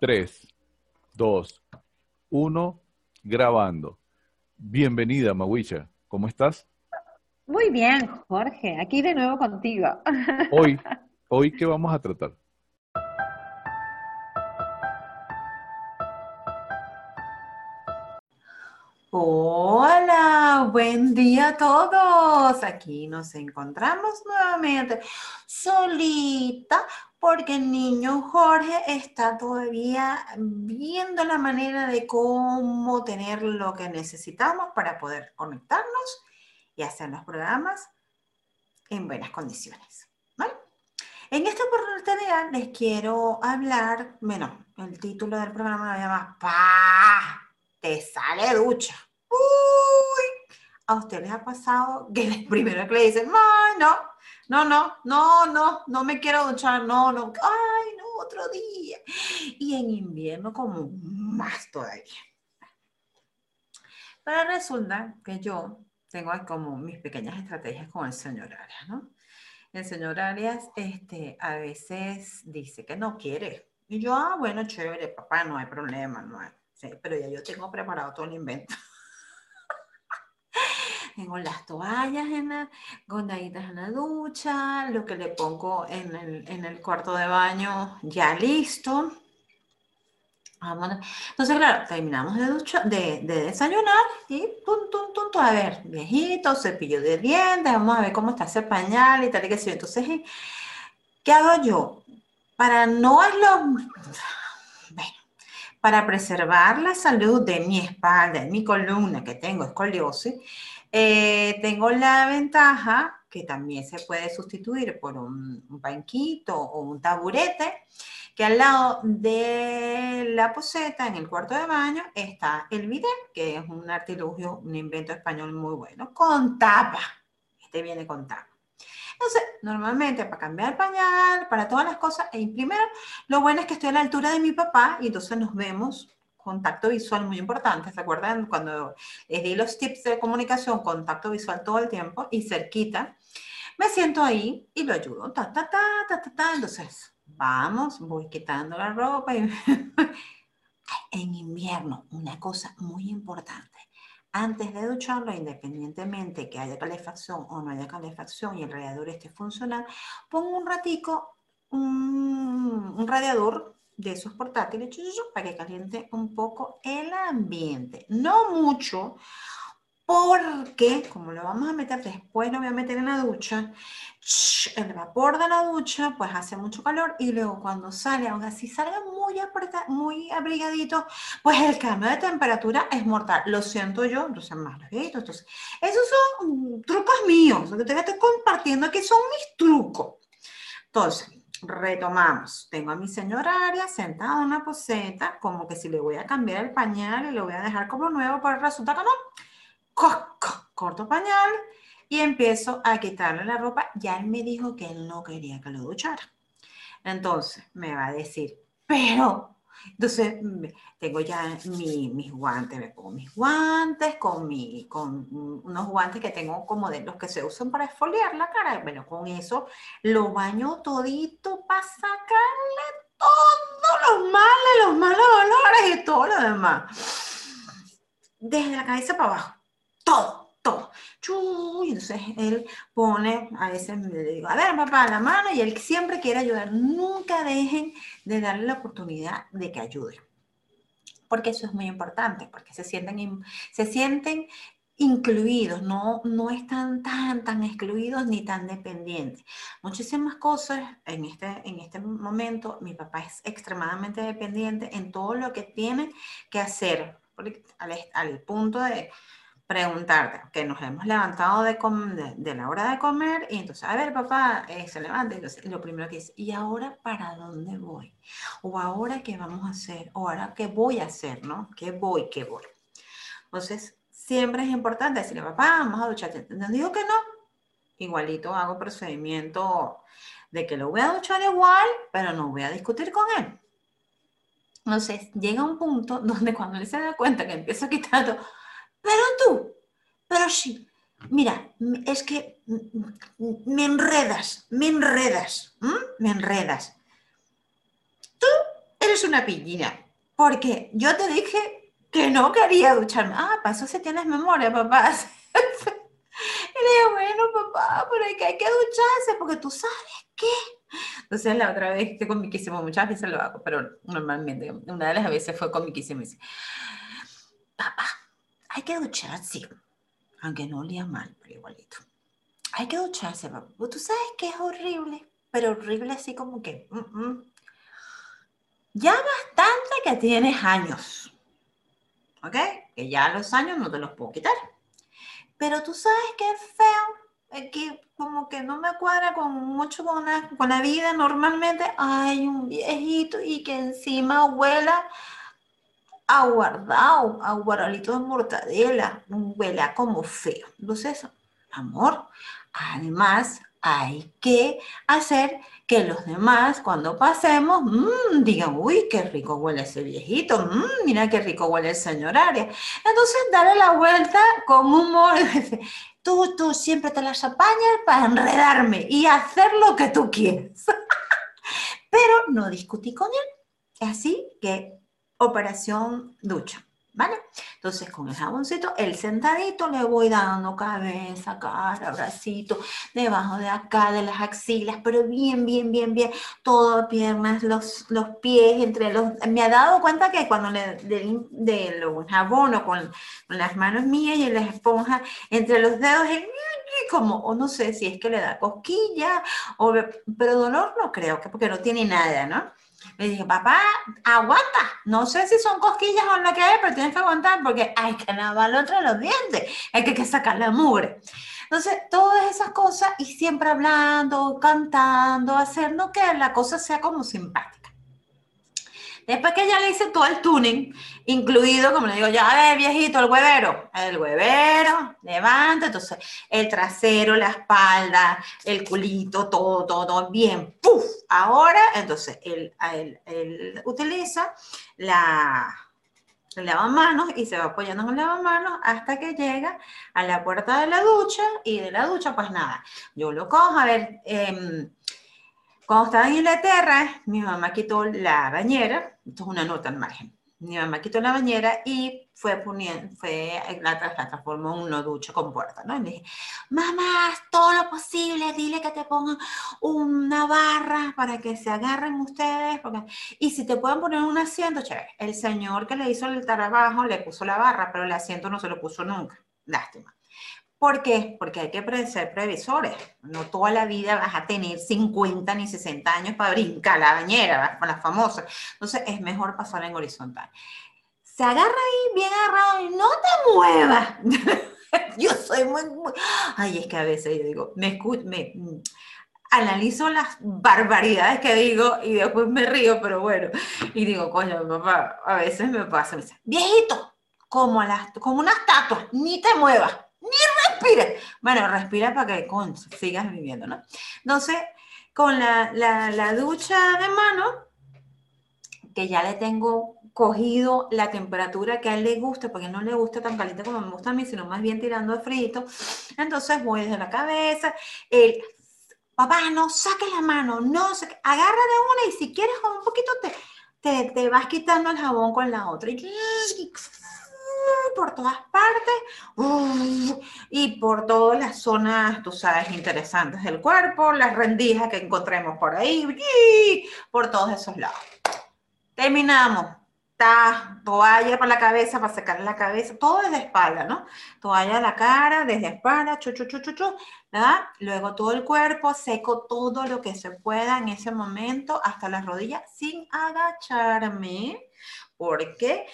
3, 2, 1, grabando. Bienvenida, Mawisha. ¿Cómo estás? Muy bien, Jorge. Aquí de nuevo contigo. Hoy, hoy, ¿qué vamos a tratar? Buen día a todos. Aquí nos encontramos nuevamente solita porque el niño Jorge está todavía viendo la manera de cómo tener lo que necesitamos para poder conectarnos y hacer los programas en buenas condiciones. En esta oportunidad les quiero hablar, bueno, el título del programa lo llama ¡Pah! te sale ducha. Uy, a usted les ha pasado que primero que le dicen, no, no, no, no, no, no me quiero duchar, no, no, ay, no, otro día. Y en invierno como más todavía. Pero resulta que yo tengo como mis pequeñas estrategias con el señor Arias, ¿no? El señor Arias este, a veces dice que no quiere. Y yo, ah, bueno, chévere, papá, no hay problema, no hay Sí, pero ya yo tengo preparado todo el invento. Tengo las toallas en la, gondaditas en la ducha, lo que le pongo en el, en el cuarto de baño ya listo. Entonces, claro, terminamos de, de, de desayunar y tum, tum, tum, a ver, viejito, cepillo de dientes, vamos a ver cómo está ese pañal y tal y que sí. Entonces, ¿qué hago yo? Para no es lo para preservar la salud de mi espalda, de mi columna, que tengo escoliosis, eh, tengo la ventaja que también se puede sustituir por un, banquito o un taburete, que al lado de la poseta, en el cuarto de baño, está el bidet, que es un artilugio, un invento español muy bueno, con tapa. Este viene con tapa. Entonces, normalmente para cambiar el pañal, para todas las cosas, e primero, lo bueno es que estoy a la altura de mi papá y entonces nos vemos, contacto visual muy importante, ¿se acuerdan? Cuando les di los tips de comunicación, contacto visual todo el tiempo y cerquita, me siento ahí y lo ayudo, ta, ta, ta, ta, ta, entonces, vamos, voy quitando la ropa en invierno, una cosa muy importante, antes de ducharlo, independientemente que haya calefacción o no haya calefacción y el radiador esté funcional, pongo un ratico un, radiador de esos portátiles para que caliente un poco el ambiente. No mucho, porque como lo vamos a meter después, lo voy a meter en la ducha, el vapor de la ducha pues hace mucho calor y luego cuando sale, aún así salga muy, muy abrigadito, pues el cambio de temperatura es mortal. Lo siento yo, entonces más Entonces, esos son trucos míos, que te estoy compartiendo aquí son mis trucos. Entonces, retomamos. Tengo a mi señora Aria sentada en una poseta, como que si le voy a cambiar el pañal y lo voy a dejar como nuevo, pero resulta que no corto pañal y empiezo a quitarle la ropa. Ya él me dijo que él no quería que lo duchara. Entonces me va a decir, pero, entonces tengo ya mis guantes, me pongo mis guantes con, mi, con unos guantes que tengo como de los que se usan para esfoliar la cara. Bueno, con eso lo baño todito para sacarle todos los males, los malos olores y todo lo demás. Desde la cabeza para abajo todo, y entonces él pone, a veces le digo, a ver, papá, la mano, y él siempre quiere ayudar. Nunca dejen de darle la oportunidad de que ayude. Porque eso es muy importante, porque se sienten, se sienten incluidos, no, no están tan, tan excluidos ni tan dependientes. Muchísimas cosas en este, en este momento, mi papá es extremadamente dependiente en todo lo que tiene que hacer, al, al punto de, preguntarte, que nos hemos levantado de, de, la hora de comer y entonces, a ver, papá, eh, se levanta y lo primero que dice, ¿y ahora para dónde voy? O ahora qué vamos a hacer? O ahora qué voy a hacer, ¿no? ¿Qué voy, qué voy? Entonces, siempre es importante decirle, papá, vamos a ducharte. ¿No digo que no? Igualito hago procedimiento de que lo voy a duchar igual, pero no voy a discutir con él. Entonces, llega un punto donde cuando él se da cuenta que empieza a quitar todo, pero tú, pero sí, mira, es que me enredas, me enredas, me enredas. Tú eres es una piñina, porque yo te dije que no quería ducharme. Ah, eso si tienes memoria, papá. y le digo, bueno, papá, pero hay que, hay que ducharse, porque tú sabes qué. Entonces la otra vez, que comiquísimo, muchas veces lo hago, pero normalmente, una de las veces fue comiquísimo. Y dice, papá, hay que ducharse, aunque no olía mal, pero igualito. Hay que ducharse, papá. Tú sabes que es horrible, pero horrible así como que... mm, mm. Ya bastante que tienes años, ¿ok? Que ya los años no te los puedo quitar. Pero tú sabes que es feo, que como que no me cuadra con mucho con la, con la vida. Normalmente hay un viejito y que encima huela aguardado, aguardadito de mortadela, huele como feo. Entonces, amor, además hay que hacer que los demás, cuando pasemos, mmm, digan, uy, qué rico huele ese viejito, mmm, mira qué rico huele el señor Arias. Entonces, darle la vuelta con humor. Tú, tú siempre te las apañas para enredarme y hacer lo que tú quieres. Pero no discutí con él. Así que, operación ducha. ¿Vale? Entonces con el jaboncito, el sentadito le voy dando cabeza, cara, bracito, debajo de acá, de las axilas, pero bien, bien, bien, bien, todo, piernas, los, los pies, entre los... Me ha dado cuenta que cuando le de, de jabono con, con las manos mías y la esponja, entre los dedos, como, o no sé si es que le da cosquilla, o, pero dolor no creo, que porque no tiene nada, ¿no? Le dije, papá, aguanta. No sé si son cosquillas o lo que es, pero tienes que aguantar porque hay que lavarlo entre los dientes. Hay que, que sacar la mugre. Entonces, todas esas cosas y siempre hablando, cantando, haciendo que la cosa sea como simpática. Después que ya le hice todo el tuning, incluido, como le digo, ya, ver, viejito, el huevero, el huevero, levanta, entonces el trasero, la espalda, el culito, todo, todo, bien, ¡puf! Ahora, entonces, él, utiliza la, lavamanos y se va apoyando con el lavamanos hasta que llega a la puerta de la ducha y de la ducha, pues nada, yo lo cojo, a ver, eh, cuando estaba en Inglaterra, mi mamá quitó la bañera, esto es una nota al margen, mi mamá quitó la bañera y fue poniendo, fue, la, la transformó en una ducha con puerta, ¿no? Y le dije, mamá, todo lo posible, dile que te pongan una barra para que se agarren ustedes, porque, y si te pueden poner un asiento, chévere. El señor que le hizo el trabajo le puso la barra, pero el asiento no se lo puso nunca, lástima. ¿Por qué? Porque hay que ser previsores. No toda la vida vas a tener 50 ni 60 años para brincar la bañera, con las famosas. Entonces es mejor pasar en horizontal. Se agarra ahí bien agarrado y no te muevas. yo soy muy, muy, Ay, es que a veces yo digo, me, me analizo las barbaridades que digo y después me río, pero bueno. Y digo, coño, papá, a veces me pasa, me dice, viejito, como, las, como una estatua, ni te muevas respira. Bueno, respira para que sigas viviendo, ¿no? Entonces, con la, la, la, ducha de mano, que ya le tengo cogido la temperatura que a él le gusta, porque no le gusta tan caliente como me gusta a mí, sino más bien tirando de frito. Entonces voy desde la cabeza, el, papá, no saques la mano, no saques, agarra de una y si quieres un poquito te, te, te vas quitando el jabón con la otra. Y, por todas partes y por todas las zonas, tú sabes, interesantes del cuerpo, las rendijas que encontremos por ahí, por todos esos lados. Terminamos. Ta, toalla para la cabeza, para secar la cabeza, todo desde espalda, ¿no? Toalla a la cara, desde espalda, chu, chu, ¿verdad? Luego todo el cuerpo, seco todo lo que se pueda en ese momento, hasta las rodillas, sin agacharme, porque,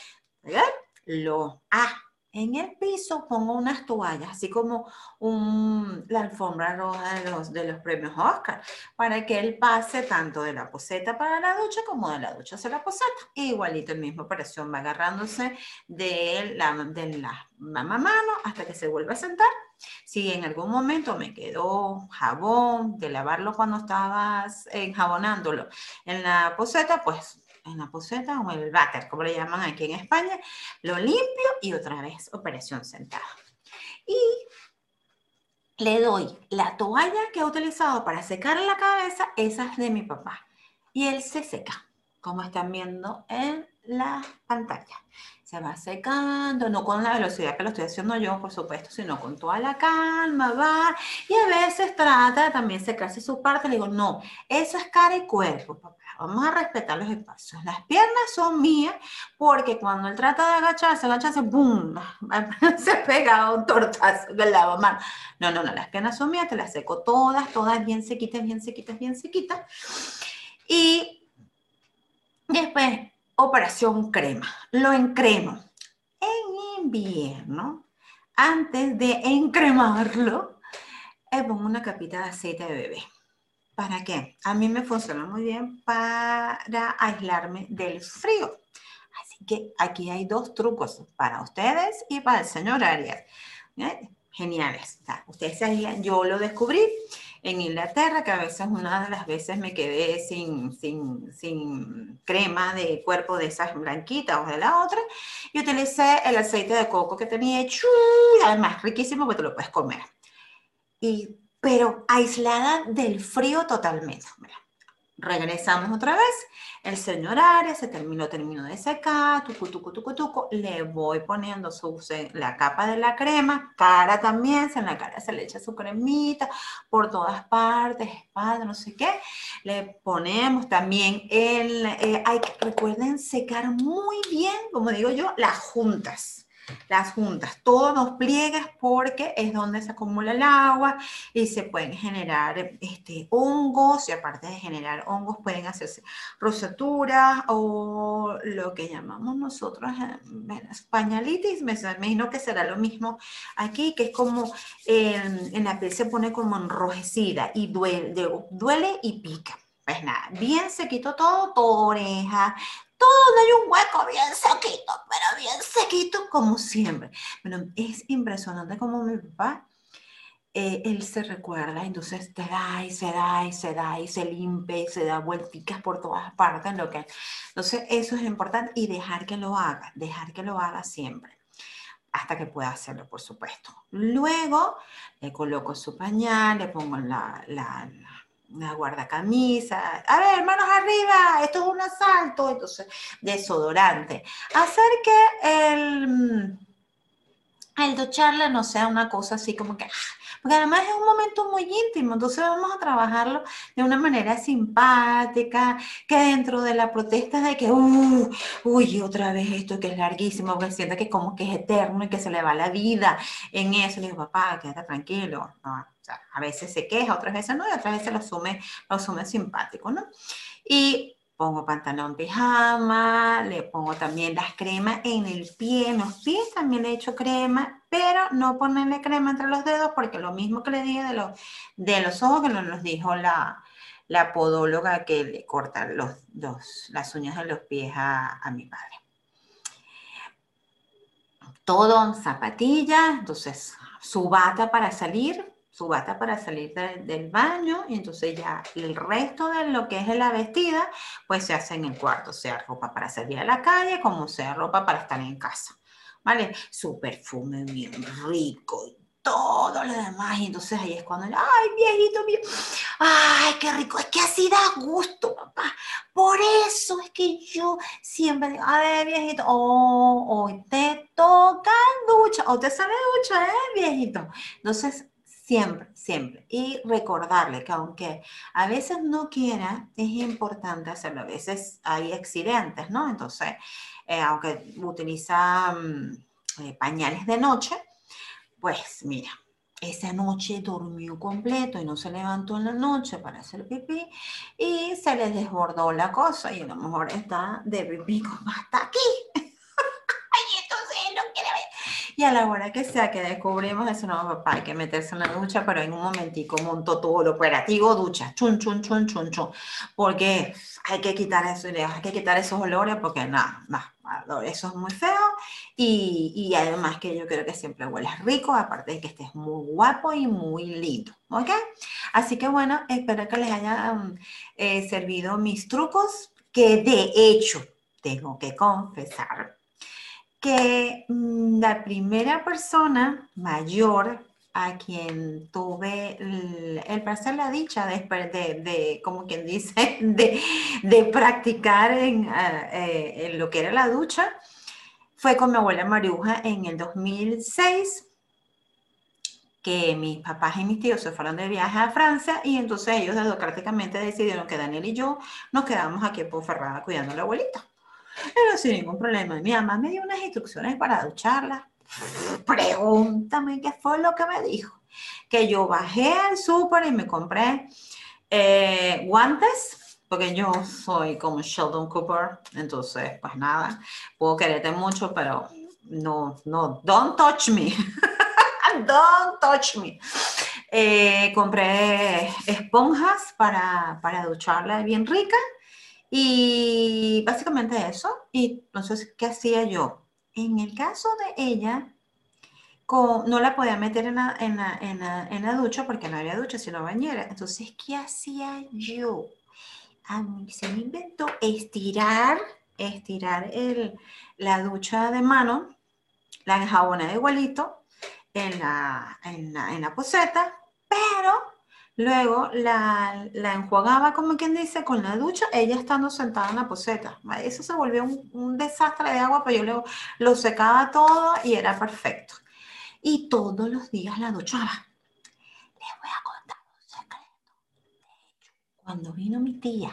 ¿verdad? Lo ah, en el piso pongo unas toallas, así como un, la alfombra roja de los, de los premios Oscar, para que él pase tanto de la poseta para la ducha como de la ducha hacia la poseta. Igualito el mismo operación, va agarrándose de la, de la mamá mano hasta que se vuelve a sentar. Si en algún momento me quedó jabón de lavarlo cuando estabas enjabonándolo en la poseta, pues en la poseta o el váter, como le llaman aquí en España, lo limpio y otra vez operación sentada. Y le doy la toalla que he utilizado para secar la cabeza, esa es de mi papá. Y él se seca como están viendo en la pantalla. Se va secando, no con la velocidad que lo estoy haciendo yo, por supuesto, sino con toda la calma, va. Y a veces trata de también secarse su parte. Le digo, no, eso es cara y cuerpo, papá. Vamos a respetar los espacios. Las piernas son mías porque cuando él trata de agacharse, agacharse, ¡boom! Se pega un tortazo del lavamanos. No, no, no, las piernas son mías, te las seco todas, todas bien sequitas, bien sequitas, bien sequitas. Y después, operación crema. Lo encremo. En invierno, antes de encremarlo, le pongo una capita de aceite de bebé. ¿Para qué? A mí me funciona muy bien para aislarme del frío. Así que aquí hay dos trucos para ustedes y para el señor Arias. Geniales. ustedes se. Yo lo descubrí en Inglaterra, que a veces una de las veces me quedé sin, sin, sin crema de cuerpo de esas blanquitas o de la otra, y utilicé el aceite de coco que tenía hecho, además riquísimo porque te lo puedes comer. Y pero aislada del frío totalmente. Regresamos otra vez. El señor Arias se terminó, terminó de secar, tucu, tucu, tucu, tucu. Le voy poniendo su, la capa de la crema, cara también, en la cara se le echa su cremita por todas partes, espalda, no sé qué. Le ponemos también el, eh, hay que, recuerden secar muy bien, como digo yo, las juntas las juntas, todos los pliegues porque es donde se acumula el agua y se pueden generar este, hongos y aparte de generar hongos pueden hacerse rosaturas o lo que llamamos nosotros españolitis, me imagino que será lo mismo aquí, que es como en la piel se pone como enrojecida y duele, duele y pica. Pues nada, bien sequito todo, todo oreja, todo donde hay un hueco bien sequito, pero bien sequito como siempre. Bueno, es impresionante como mi papá, eh, él se recuerda, entonces te da y se da y se da y se limpia y se da vuelticas por todas partes. Lo que, entonces eso es importante y dejar que lo haga, dejar que lo haga siempre hasta que pueda hacerlo, por supuesto. Luego le coloco su pañal, le pongo la, la una guardacamisa, a ver, manos arriba, esto es un asalto, entonces, desodorante. Hacer que el, el ducharle no sea una cosa así como que, ah, porque además es un momento muy íntimo, entonces vamos a trabajarlo de una manera simpática, que dentro de la protesta de que, uh, uy, otra vez esto que es larguísimo, que sienta que como que es eterno y que se le va la vida en eso, le digo, papá, quédate tranquilo, no, a veces se queja, otras veces no, y otras veces lo asume, lo asume simpático, ¿no? Y pongo pantalón pijama, le pongo también las cremas en el pie, en los pies también le echo crema, pero no ponerle crema entre los dedos porque lo mismo que le dije de los, de los ojos que nos dijo la, la podóloga que le corta los, las uñas de los pies a, a mi padre. Todo zapatillas, entonces su bata para salir, su bata para salir del baño y entonces ya el resto de lo que es la vestida pues se hace en el cuarto, sea ropa para salir a la calle como sea ropa para estar en casa, ¿vale? Su perfume bien rico y todo lo demás y entonces ahí es cuando, ay viejito, viejito, ay qué rico, es que así da gusto papá, por eso es que yo siempre digo, a ver viejito, oh, hoy te toca ducha, o te sale ducha, eh viejito, entonces Siempre, siempre. Y recordarle que aunque a veces no quiera, es importante hacerlo. A veces hay accidentes, ¿no? Entonces, eh, aunque utiliza eh, pañales de noche, pues mira, esa noche durmió completo y no se levantó en la noche para hacer pipí y se le desbordó la cosa y a lo mejor está de pipí como hasta aquí. Y a la hora que sea que descubrimos eso, no, papá, hay que meterse en la ducha, pero en un momentico montó todo lo operativo, ducha, chun, chun, chun, chun, chun. Porque hay que quitar eso, hay que quitar esos olores, porque nada, nada, eso es muy feo. Y, y, además que yo creo que siempre hueles rico, aparte de que estés muy guapo y muy lindo, ¿ok? Así que bueno, espero que les hayan eh, servido mis trucos, que de hecho, tengo que confesar que mm, la primera persona mayor a quien tuve el, el placer, la dicha de, de, como quien dice, de, practicar en, ah, eh, en, lo que era la ducha, fue con mi abuela Maruja en el 2006 que mis papás y mis tíos se fueron de viaje a Francia y entonces ellos democráticamente decidieron que Daniel y yo nos quedamos aquí en Ponferrada cuidando a la abuelita. Pero sin ningún problema. Mi mamá me dio unas instrucciones para ducharla. Pregúntame qué fue lo que me dijo. Que yo bajé al súper y me compré eh, guantes, porque yo soy como Sheldon Cooper, entonces, pues nada, puedo quererte mucho, pero no, no, don't touch me. don't touch me. Eh, compré esponjas para, para ducharla bien rica y básicamente eso. Y entonces, ¿qué hacía yo? En el caso de ella, no la podía meter en la, en, la, en, la, en la, ducha porque no había ducha, sino bañera. Entonces, ¿qué hacía yo? A mí se me inventó estirar, estirar el, la ducha de mano, la enjaboné de igualito en la, en la, en la poseta, pero luego la, la, enjuagaba, como quien dice, con la ducha, ella estando sentada en la poseta. Eso se volvió un, un desastre de agua, pero yo lo, lo secaba todo y era perfecto. Y todos los días la duchaba. Les voy a contar un secreto. De hecho, cuando vino mi tía,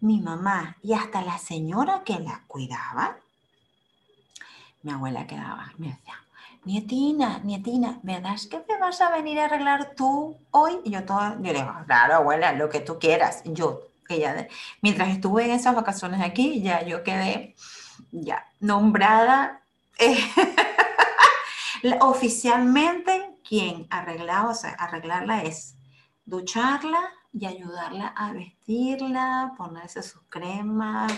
mi mamá y hasta la señora que la cuidaba, mi abuela quedaba, me decía, nietina, nietina, ¿verdad que me vas a venir a arreglar tú hoy? Y yo, todo, yo le digo, claro, abuela, lo que tú quieras. Yo, ella, mientras estuve en esas vacaciones aquí, ya yo quedé ya nombrada eh, oficialmente quien arreglaba, o sea, arreglarla es ducharla y ayudarla a vestirla, ponerse sus cremas,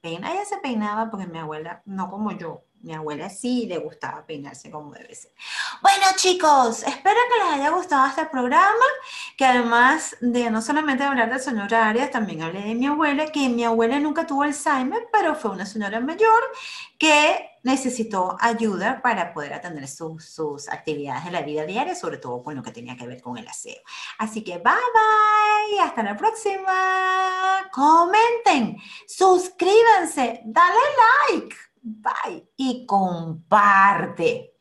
peina. Ella se peinaba porque mi abuela, no como yo, mi abuela sí le gustaba peinarse como debe ser. Bueno, chicos, espero que les haya gustado este programa, que además de no solamente hablar del señor Arias, también hablé de mi abuela, que mi abuela nunca tuvo Alzheimer, pero fue una señora mayor que necesitó ayuda para poder atender sus, sus actividades de la vida diaria, sobre todo con lo que tenía que ver con el aseo. Así que bye bye, hasta la próxima. Comenten, suscríbanse, dale like. Bye. Y comparte.